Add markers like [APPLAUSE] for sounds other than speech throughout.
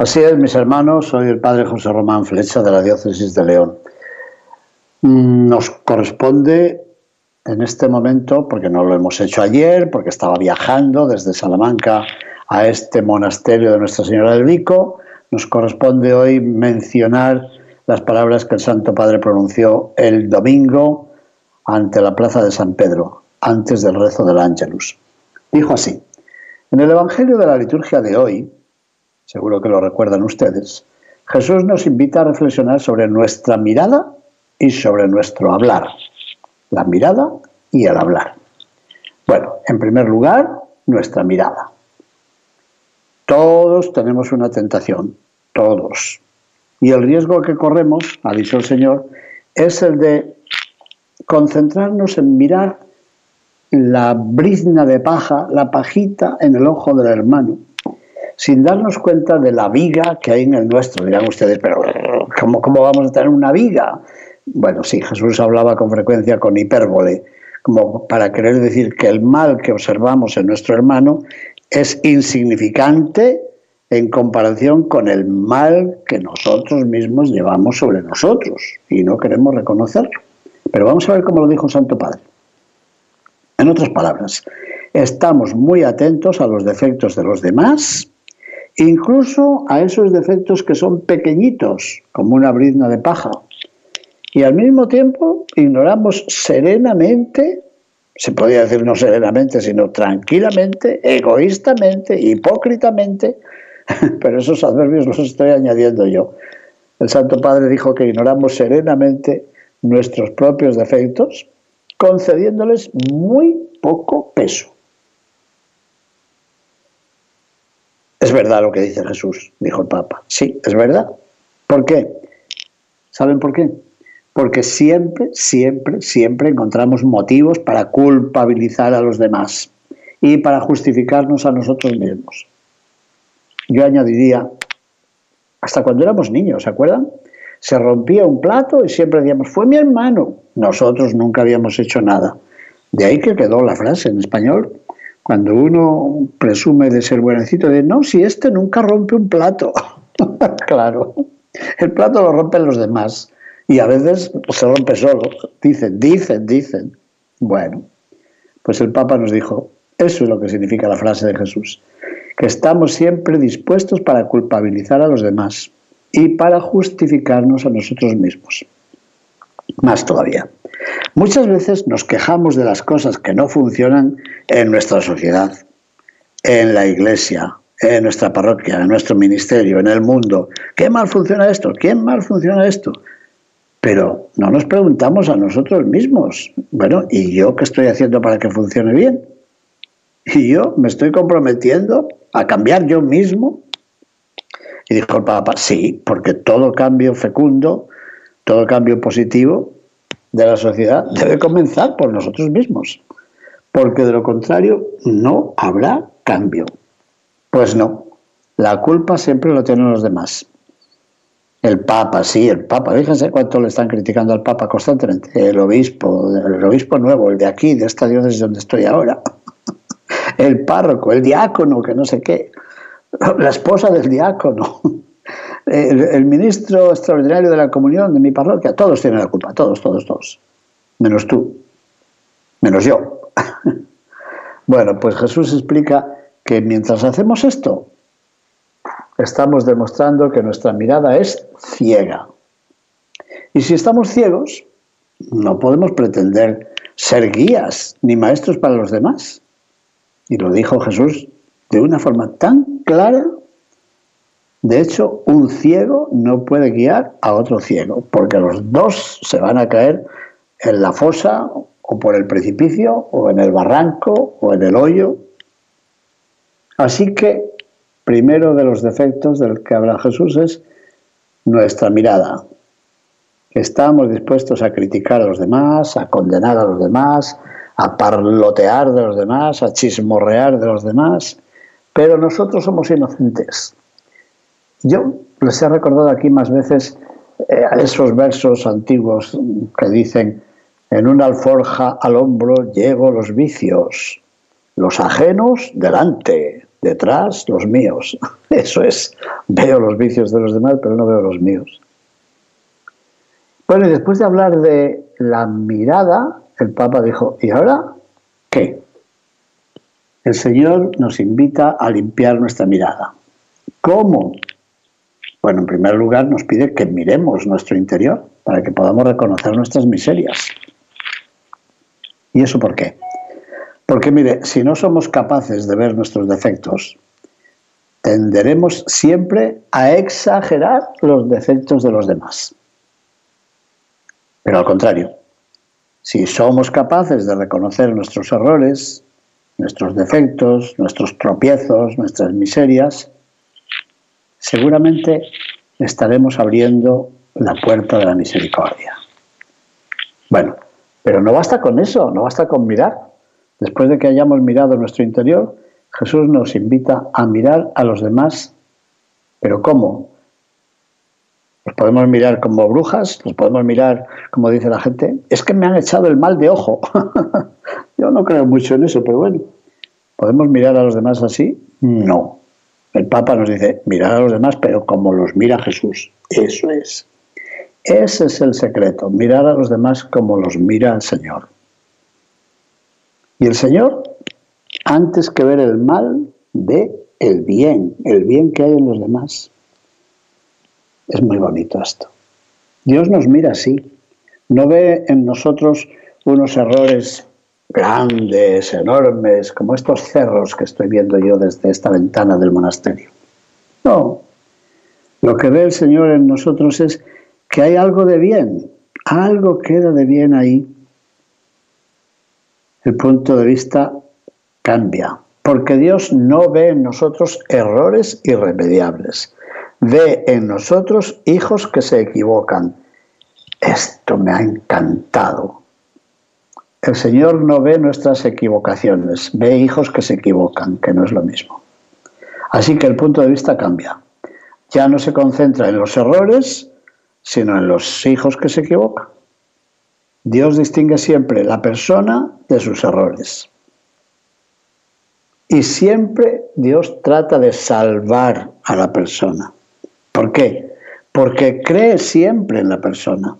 Así es, mis hermanos, soy el padre José Román Flecha de la Diócesis de León. Nos corresponde en este momento, porque no lo hemos hecho ayer, porque estaba viajando desde Salamanca a este monasterio de Nuestra Señora del Vico, nos corresponde hoy mencionar las palabras que el Santo Padre pronunció el domingo ante la plaza de San Pedro, antes del rezo del Ángelus. Dijo así, en el Evangelio de la liturgia de hoy, seguro que lo recuerdan ustedes, Jesús nos invita a reflexionar sobre nuestra mirada y sobre nuestro hablar. La mirada y el hablar. Bueno, en primer lugar, nuestra mirada. Todos tenemos una tentación, todos. Y el riesgo que corremos, ha dicho el Señor, es el de concentrarnos en mirar la brizna de paja, la pajita en el ojo del hermano, sin darnos cuenta de la viga que hay en el nuestro. Dirán ustedes, pero ¿cómo, cómo vamos a tener una viga? Bueno, sí, Jesús hablaba con frecuencia con hipérbole, como para querer decir que el mal que observamos en nuestro hermano es insignificante en comparación con el mal que nosotros mismos llevamos sobre nosotros y no queremos reconocerlo. Pero vamos a ver cómo lo dijo Santo Padre. En otras palabras, estamos muy atentos a los defectos de los demás incluso a esos defectos que son pequeñitos, como una brizna de paja. Y al mismo tiempo ignoramos serenamente, se podría decir no serenamente, sino tranquilamente, egoístamente, hipócritamente, [LAUGHS] pero esos adverbios los estoy añadiendo yo. El Santo Padre dijo que ignoramos serenamente nuestros propios defectos, concediéndoles muy poco peso. Es verdad lo que dice Jesús, dijo el Papa. Sí, es verdad. ¿Por qué? ¿Saben por qué? Porque siempre, siempre, siempre encontramos motivos para culpabilizar a los demás y para justificarnos a nosotros mismos. Yo añadiría, hasta cuando éramos niños, ¿se acuerdan? Se rompía un plato y siempre decíamos, fue mi hermano. Nosotros nunca habíamos hecho nada. De ahí que quedó la frase en español, cuando uno presume de ser buenecito, de no, si este nunca rompe un plato. [LAUGHS] claro, el plato lo rompen los demás y a veces se rompe solo. Dicen, dicen, dicen. Bueno, pues el Papa nos dijo, eso es lo que significa la frase de Jesús, que estamos siempre dispuestos para culpabilizar a los demás y para justificarnos a nosotros mismos. Más todavía. Muchas veces nos quejamos de las cosas que no funcionan en nuestra sociedad, en la iglesia, en nuestra parroquia, en nuestro ministerio, en el mundo. ¿Qué mal funciona esto? ¿Quién mal funciona esto? Pero no nos preguntamos a nosotros mismos, bueno, ¿y yo qué estoy haciendo para que funcione bien? ¿Y yo me estoy comprometiendo a cambiar yo mismo? Y dijo el sí, porque todo cambio fecundo, todo cambio positivo de la sociedad debe comenzar por nosotros mismos, porque de lo contrario no habrá cambio. Pues no, la culpa siempre lo tienen los demás. El Papa, sí, el Papa. Fíjense cuánto le están criticando al Papa constantemente. El obispo, el obispo nuevo, el de aquí, de esta diócesis donde estoy ahora. [LAUGHS] El párroco, el diácono, que no sé qué. La esposa del diácono el, ministro extraordinario de la comunión de mi parroquia, todos tienen la culpa, todos, todos, todos. Menos tú, menos yo. [LAUGHS] bueno, pues Jesús explica que mientras hacemos esto, estamos demostrando que nuestra mirada es ciega. Y si estamos ciegos, no podemos pretender ser guías ni maestros para los demás. Y lo dijo Jesús de una forma tan clara de hecho, un ciego no puede guiar a otro ciego, porque los dos se van a caer en la fosa o por el precipicio o en el barranco o en el hoyo. Así que, primero de los defectos del que habla Jesús es nuestra mirada. Estamos dispuestos a criticar a los demás, a condenar a los demás, a parlotear de los demás, a chismorrear de los demás, pero nosotros somos inocentes. Yo les he recordado aquí más veces eh, esos versos antiguos que dicen, en una alforja al hombro llevo los vicios, los ajenos delante, detrás los míos. [LAUGHS] Eso es, veo los vicios de los demás, pero no veo los míos. Bueno, y después de hablar de la mirada, el Papa dijo, ¿y ahora qué? El Señor nos invita a limpiar nuestra mirada. ¿Cómo? Bueno, en primer lugar nos pide que miremos nuestro interior para que podamos reconocer nuestras miserias. ¿Y eso por qué? Porque mire, si no somos capaces de ver nuestros defectos, tenderemos siempre a exagerar los defectos de los demás. Pero al contrario, si somos capaces de reconocer nuestros errores, nuestros defectos, nuestros tropiezos, nuestras miserias, seguramente estaremos abriendo la puerta de la misericordia. Bueno, pero no basta con eso, no basta con mirar. Después de que hayamos mirado nuestro interior, Jesús nos invita a mirar a los demás. ¿Pero cómo? Los podemos mirar como brujas, los podemos mirar, como dice la gente, es que me han echado el mal de ojo. [LAUGHS] Yo no creo mucho en eso, pero bueno, ¿podemos mirar a los demás así? No. El Papa nos dice, mirar a los demás, pero como los mira Jesús. Eso es. Ese es el secreto, mirar a los demás como los mira el Señor. Y el Señor, antes que ver el mal, ve el bien, el bien que hay en los demás. Es muy bonito esto. Dios nos mira así, no ve en nosotros unos errores grandes, enormes, como estos cerros que estoy viendo yo desde esta ventana del monasterio. No, lo que ve el Señor en nosotros es que hay algo de bien, algo queda de bien ahí. El punto de vista cambia, porque Dios no ve en nosotros errores irremediables, ve en nosotros hijos que se equivocan. Esto me ha encantado. El Señor no ve nuestras equivocaciones, ve hijos que se equivocan, que no es lo mismo. Así que el punto de vista cambia. Ya no se concentra en los errores, sino en los hijos que se equivocan. Dios distingue siempre la persona de sus errores. Y siempre Dios trata de salvar a la persona. ¿Por qué? Porque cree siempre en la persona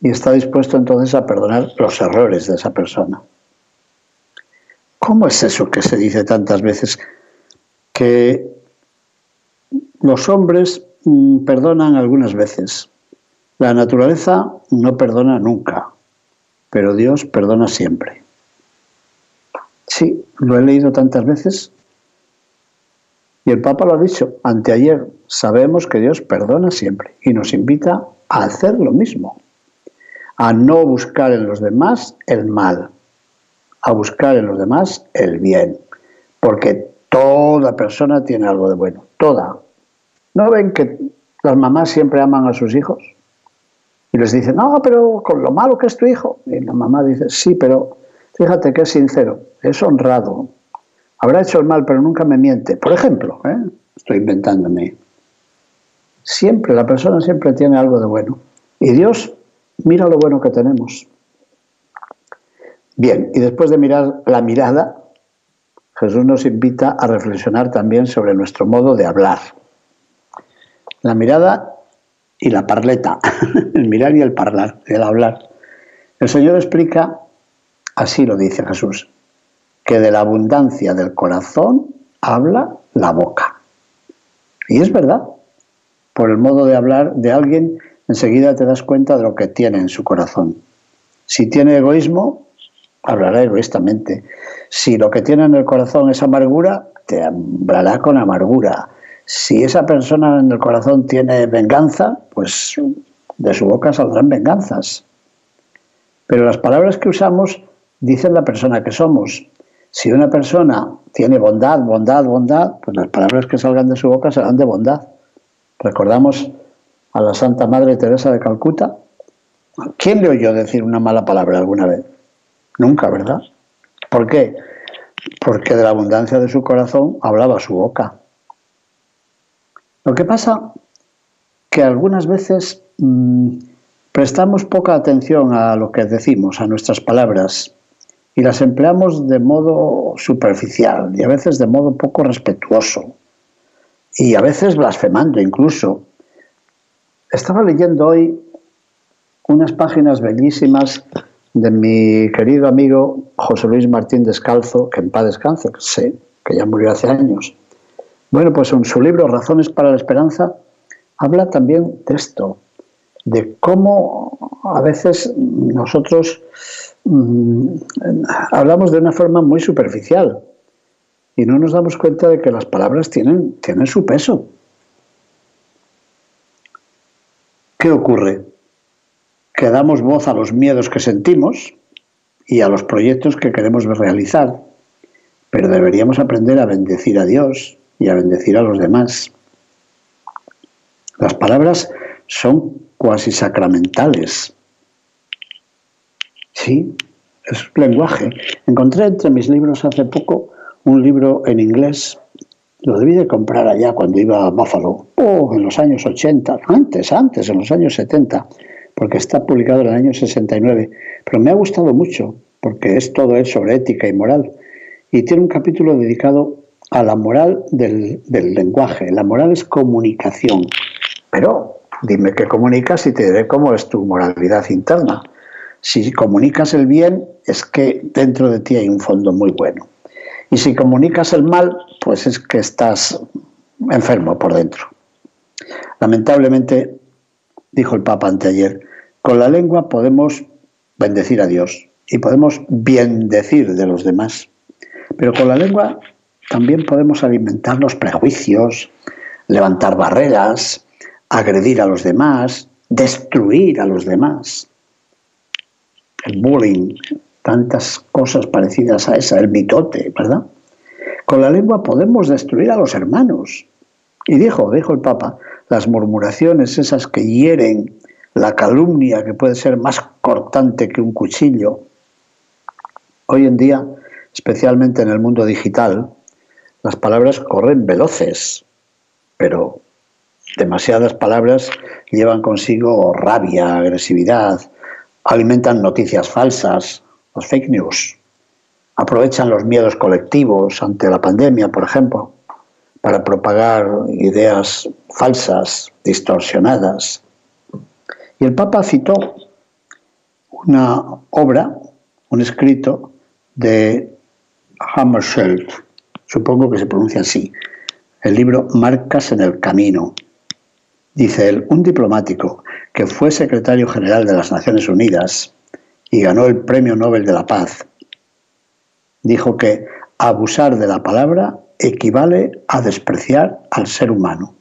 y está dispuesto entonces a perdonar los errores de esa persona. ¿Cómo es eso que se dice tantas veces? Que los hombres Mm, perdonan algunas veces. La naturaleza no perdona nunca, pero Dios perdona siempre. Sí, lo he leído tantas veces. Y el Papa lo ha dicho, anteayer, sabemos que Dios perdona siempre y nos invita a hacer lo mismo, a no buscar en los demás el mal, a buscar en los demás el bien, porque toda persona tiene algo de bueno, toda, ¿No ven que las mamás siempre aman a sus hijos? Y les dicen, no, pero con lo malo que es tu hijo. Y la mamá dice, sí, pero fíjate que es sincero, es honrado. Habrá hecho el mal, pero nunca me miente. Por ejemplo, ¿eh? estoy inventándome. Siempre, la persona siempre tiene algo de bueno. Y Dios mira lo bueno que tenemos. Bien, y después de mirar la mirada, Jesús nos invita a reflexionar también sobre nuestro modo de hablar la mirada y la parleta, [LAUGHS] el mirar y el parlar, el hablar. El Señor explica, así lo dice Jesús, que de la abundancia del corazón habla la boca. Y es verdad, por el modo de hablar de alguien, enseguida te das cuenta de lo que tiene en su corazón. Si tiene egoísmo, hablará egoístamente. Si lo que tiene en el corazón es amargura, te hablará con amargura. Si esa persona en el corazón tiene venganza, pues de su boca saldrán venganzas. Pero las palabras que usamos dicen la persona que somos. Si una persona tiene bondad, bondad, bondad, pues las palabras que salgan de su boca serán de bondad. Recordamos a la Santa Madre Teresa de Calcuta. ¿Quién le oyó decir una mala palabra alguna vez? Nunca, ¿verdad? ¿Por qué? Porque de la abundancia de su corazón hablaba su boca. Lo que pasa que algunas veces mmm, prestamos poca atención a lo que decimos, a nuestras palabras, y las empleamos de modo superficial y a veces de modo poco respetuoso y a veces blasfemando incluso. Estaba leyendo hoy unas páginas bellísimas de mi querido amigo José Luis Martín Descalzo, que en paz descanse, que que ya murió hace años. Bueno, pues en su libro Razones para la Esperanza habla también de esto, de cómo a veces nosotros mm, hablamos de una forma muy superficial y no nos damos cuenta de que las palabras tienen, tienen su peso. ¿Qué ocurre? Que damos voz a los miedos que sentimos y a los proyectos que queremos realizar, pero deberíamos aprender a bendecir a Dios y a bendecir a los demás. Las palabras son cuasi sacramentales. Sí, es lenguaje. Encontré entre mis libros hace poco un libro en inglés. Lo debí de comprar allá cuando iba a Buffalo, o en los años 80, antes, antes, en los años 70, porque está publicado en el año 69. Pero me ha gustado mucho, porque es todo es sobre ética y moral. Y tiene un capítulo dedicado a la moral del, del lenguaje. La moral es comunicación. Pero Dime qué comunicas y te diré cómo es tu moralidad interna. Si comunicas el bien, es que dentro de ti hay un fondo muy bueno. Y si comunicas el mal, pues es que estás enfermo por dentro. Lamentablemente, dijo el Papa anteayer, con la lengua podemos bendecir a Dios y podemos bien decir de los demás. Pero con la lengua también podemos alimentar los prejuicios, levantar barreras, agredir a los demás, destruir a los demás. El bullying, tantas cosas parecidas a esa, el mitote, ¿verdad? Con la lengua podemos destruir a los hermanos. Y dijo, dijo el Papa, las murmuraciones esas que hieren, la calumnia que puede ser más cortante que un cuchillo. Hoy en día, especialmente en el mundo digital, las palabras corren veloces, pero Demasiadas palabras llevan consigo rabia, agresividad, alimentan noticias falsas, los fake news, aprovechan los miedos colectivos ante la pandemia, por ejemplo, para propagar ideas falsas, distorsionadas. Y el Papa citó una obra, un escrito de Hammarskjöld, supongo que se pronuncia así, el libro Marcas en el Camino, Dice él, un diplomático que fue secretario general de las Naciones Unidas y ganó el Premio Nobel de la Paz, dijo que abusar de la palabra equivale a despreciar al ser humano.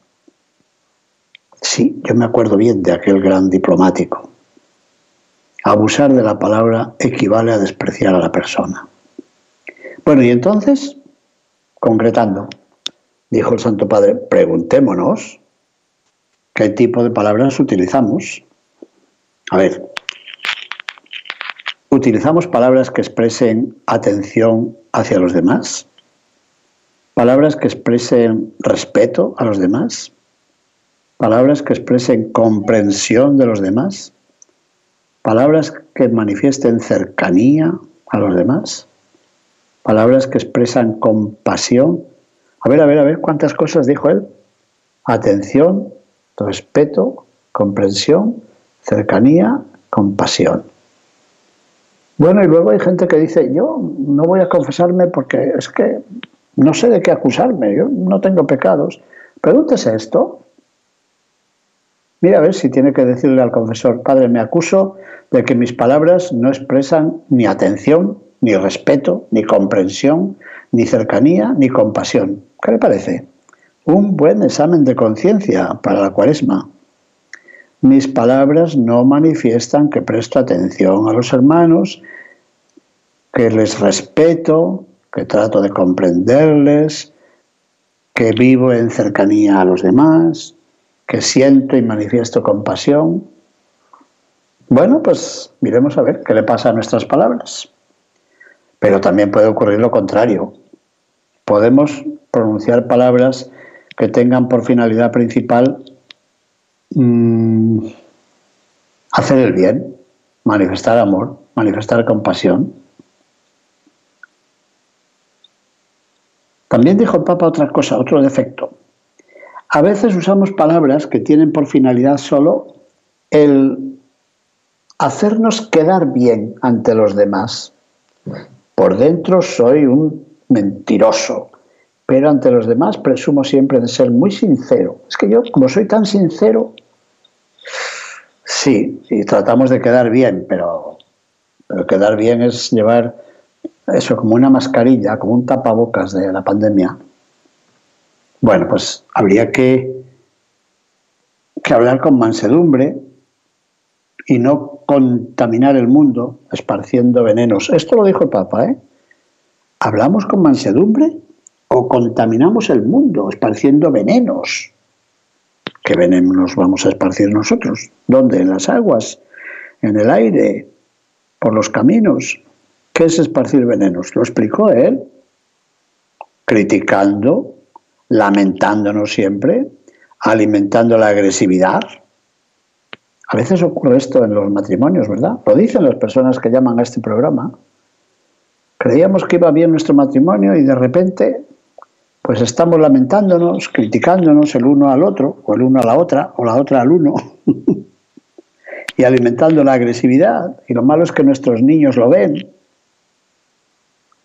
Sí, yo me acuerdo bien de aquel gran diplomático. Abusar de la palabra equivale a despreciar a la persona. Bueno, y entonces, concretando, dijo el Santo Padre, preguntémonos qué tipo de palabras utilizamos. A ver, ¿utilizamos palabras que expresen atención hacia los demás? ¿Palabras que expresen respeto a los demás? ¿Palabras que expresen comprensión de los demás? ¿Palabras que manifiesten cercanía a los demás? ¿Palabras que expresan compasión? A ver, a ver, a ver, ¿cuántas cosas dijo él? Atención, respeto, comprensión, cercanía, compasión. Bueno, y luego hay gente que dice, yo no voy a confesarme porque es que no sé de qué acusarme, yo no tengo pecados. Pregúntese esto. Mira a ver si tiene que decirle al confesor, Padre, me acuso de que mis palabras no expresan ni atención, ni respeto, ni comprensión, ni cercanía, ni compasión. ¿Qué le parece? un buen examen de conciencia para la cuaresma. Mis palabras no manifiestan que presto atención a los hermanos, que les respeto, que trato de comprenderles, que vivo en cercanía a los demás, que siento y manifiesto compasión. Bueno, pues miremos a ver qué le pasa a nuestras palabras. Pero también puede ocurrir lo contrario. Podemos pronunciar palabras que tengan por finalidad principal mmm, hacer el bien, manifestar amor, manifestar compasión. También dijo el Papa otra cosa, otro defecto. A veces usamos palabras que tienen por finalidad solo el hacernos quedar bien ante los demás. Por dentro soy un mentiroso, pero ante los demás presumo siempre de ser muy sincero. Es que yo, como soy tan sincero, Sí, sí, tratamos de quedar bien, pero, pero quedar bien es llevar eso como una mascarilla, como un tapabocas de la pandemia. Bueno, pues habría que, que hablar con mansedumbre y no contaminar el mundo esparciendo venenos. Esto lo dijo el Papa, ¿eh? ¿Hablamos con mansedumbre o contaminamos el mundo esparciendo venenos? ¿Qué venenos vamos a esparcir nosotros? ¿Dónde? ¿En las aguas? ¿En el aire? ¿Por los caminos? ¿Qué es esparcir venenos? Lo explicó él, criticando, lamentándonos siempre, alimentando la agresividad. A veces ocurre esto en los matrimonios, ¿verdad? Lo dicen las personas que llaman a este programa. Creíamos que iba bien nuestro matrimonio y de repente pues estamos lamentándonos, criticándonos el uno al otro, o el uno a la otra, o la otra al uno, [LAUGHS] y alimentando la agresividad. Y lo malo es que nuestros niños lo ven.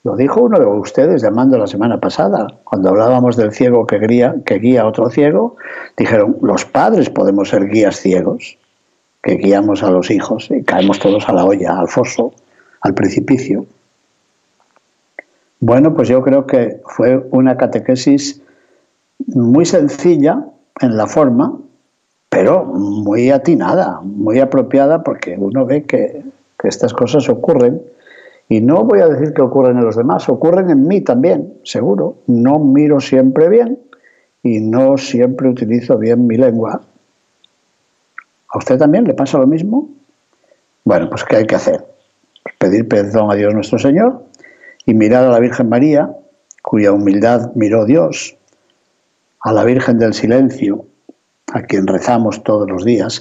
Lo dijo uno de ustedes llamando la semana pasada, cuando hablábamos del ciego que guía, que guía a otro ciego, dijeron, los padres podemos ser guías ciegos, que guiamos a los hijos y caemos todos a la olla, al foso, al precipicio. Bueno, pues yo creo que fue una catequesis muy sencilla en la forma, pero muy atinada, muy apropiada, porque uno ve que, estas cosas ocurren. Y no voy a decir que ocurren en los demás, ocurren en mí también, seguro. No miro siempre bien y no siempre utilizo bien mi lengua. ¿A usted también le pasa lo mismo? Bueno, pues ¿qué hay que hacer? Pedir perdón a Dios nuestro Señor y mirar a la Virgen María, cuya humildad miró Dios, a la Virgen del Silencio, a quien rezamos todos los días,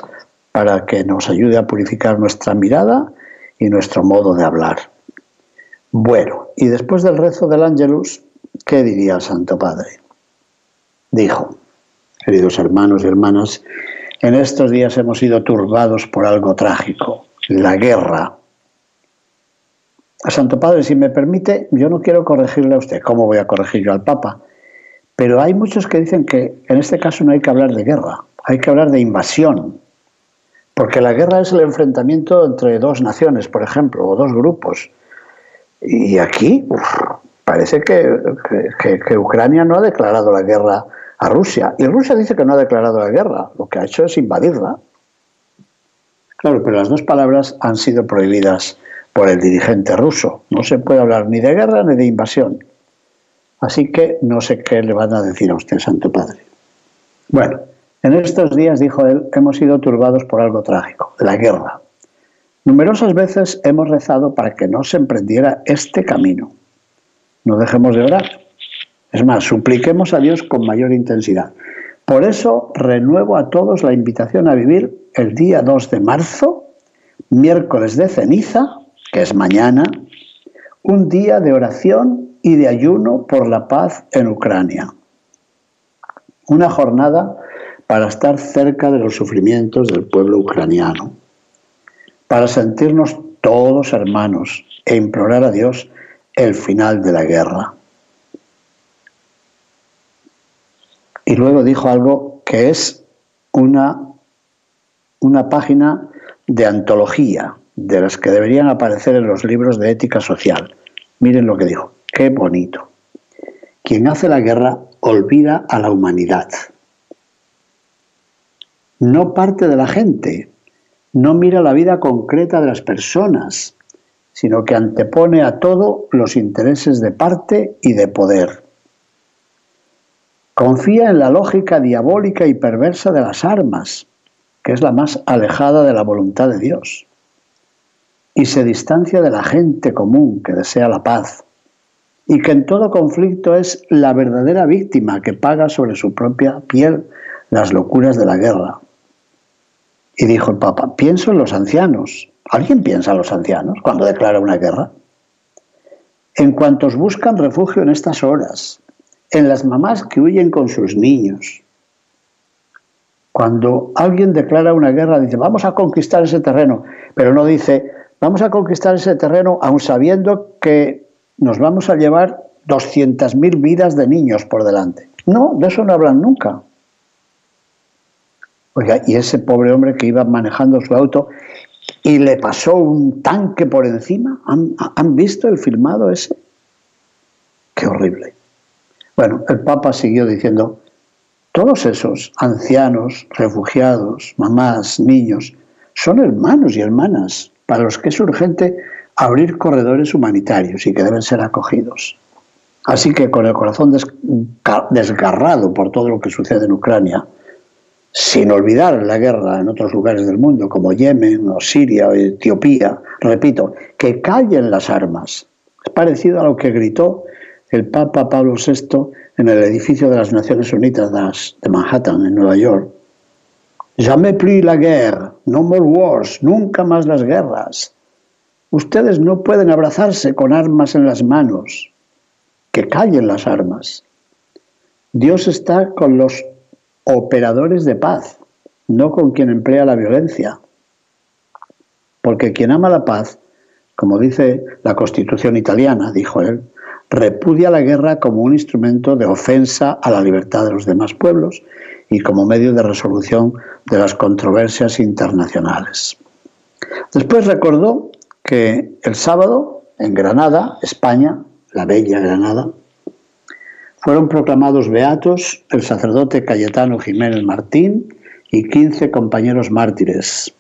para que nos ayude a purificar nuestra mirada y nuestro modo de hablar. Bueno, y después del rezo del Ángelus, ¿qué diría el Santo Padre? Dijo, queridos hermanos y hermanas, en estos días hemos sido turbados por algo trágico, la guerra a Santo Padre, si me permite, yo no quiero corregirle a usted, ¿cómo voy a corregir yo al Papa? Pero hay muchos que dicen que en este caso no hay que hablar de guerra, hay que hablar de invasión, porque la guerra es el enfrentamiento entre dos naciones, por ejemplo, o dos grupos. Y aquí parece que, que, Ucrania no ha declarado la guerra a Rusia, y Rusia dice que no ha declarado la guerra, lo que ha hecho es invadirla. Claro, pero las dos palabras han sido prohibidas por el dirigente ruso. No se puede hablar ni de guerra ni de invasión. Así que no sé qué le van a decir a usted, Santo Padre. Bueno, en estos días, dijo él, hemos sido turbados por algo trágico, la guerra. Numerosas veces hemos rezado para que no se emprendiera este camino. No dejemos de orar. Es más, supliquemos a Dios con mayor intensidad. Por eso renuevo a todos la invitación a vivir el día 2 de marzo, miércoles de ceniza, que es mañana, un día de oración y de ayuno por la paz en Ucrania. Una jornada para estar cerca de los sufrimientos del pueblo ucraniano, para sentirnos todos hermanos e implorar a Dios el final de la guerra. Y luego dijo algo que es una, una página de antología, de las que deberían aparecer en los libros de ética social. Miren lo que dijo, qué bonito. Quien hace la guerra olvida a la humanidad. No parte de la gente, no mira la vida concreta de las personas, sino que antepone a todo los intereses de parte y de poder. Confía en la lógica diabólica y perversa de las armas, que es la más alejada de la voluntad de Dios, y se distancia de la gente común que desea la paz, y que en todo conflicto es la verdadera víctima que paga sobre su propia piel las locuras de la guerra. Y dijo el Papa, pienso en los ancianos. ¿Alguien piensa en los ancianos cuando declara una guerra? En cuantos buscan refugio en estas horas, en las mamás que huyen con sus niños. Cuando alguien declara una guerra, dice, vamos a conquistar ese terreno, pero no dice, vamos a conquistar ese terreno aun sabiendo que nos vamos a llevar 200.000 vidas de niños por delante. No, de eso no hablan nunca. Oiga, y ese pobre hombre que iba manejando su auto y le pasó un tanque por encima, ¿han, visto el filmado ese? Qué horrible. Bueno, el Papa siguió diciendo, todos esos ancianos, refugiados, mamás, niños, son hermanos y hermanas para los que es urgente abrir corredores humanitarios y que deben ser acogidos. Así que con el corazón desgarrado por todo lo que sucede en Ucrania, sin olvidar la guerra en otros lugares del mundo, como Yemen o Siria o Etiopía, repito, que callen las armas. Es parecido a lo que gritó el Papa Pablo VI en el edificio de las Naciones Unidas de Manhattan, en Nueva York. Jamais plus la guerre, no more wars, nunca más las guerras. Ustedes no pueden abrazarse con armas en las manos. Que callen las armas. Dios está con los operadores de paz, no con quien emplea la violencia. Porque quien ama la paz, como dice la Constitución italiana, dijo él, repudia la guerra como un instrumento de ofensa a la libertad de los demás pueblos y como medio de resolución de las controversias internacionales. Después recordó que el sábado en Granada, España, la bella Granada, fueron proclamados beatos el sacerdote Cayetano Jiménez Martín y 15 compañeros mártires,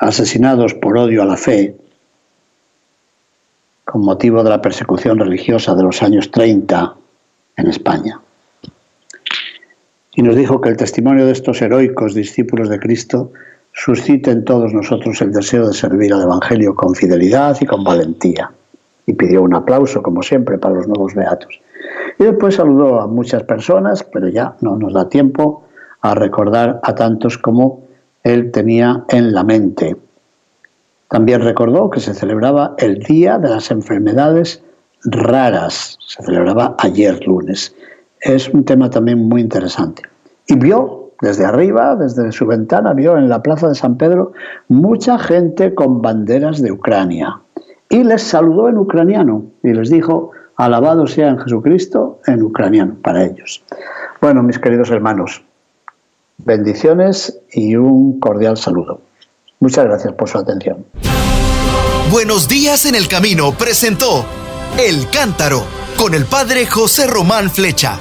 asesinados por odio a la fe, con motivo de la persecución religiosa de los años 30 en España. Y nos dijo que el testimonio de estos heroicos discípulos de Cristo suscita en todos nosotros el deseo de servir al Evangelio con fidelidad y con valentía. Y pidió un aplauso, como siempre, para los nuevos beatos. Y después saludó a muchas personas, pero ya no nos da tiempo a recordar a tantos como él tenía en la mente. También recordó que se celebraba el Día de las Enfermedades Raras. Se celebraba ayer lunes. Es un tema también muy interesante. Y vio desde arriba, desde su ventana, vio en la plaza de San Pedro mucha gente con banderas de Ucrania. Y les saludó en ucraniano y les dijo, Alabado sea en Jesucristo en ucraniano para ellos. Bueno, mis queridos hermanos, bendiciones y un cordial saludo. Muchas gracias por su atención. Buenos días en el camino presentó El Cántaro con el padre José Román Flecha.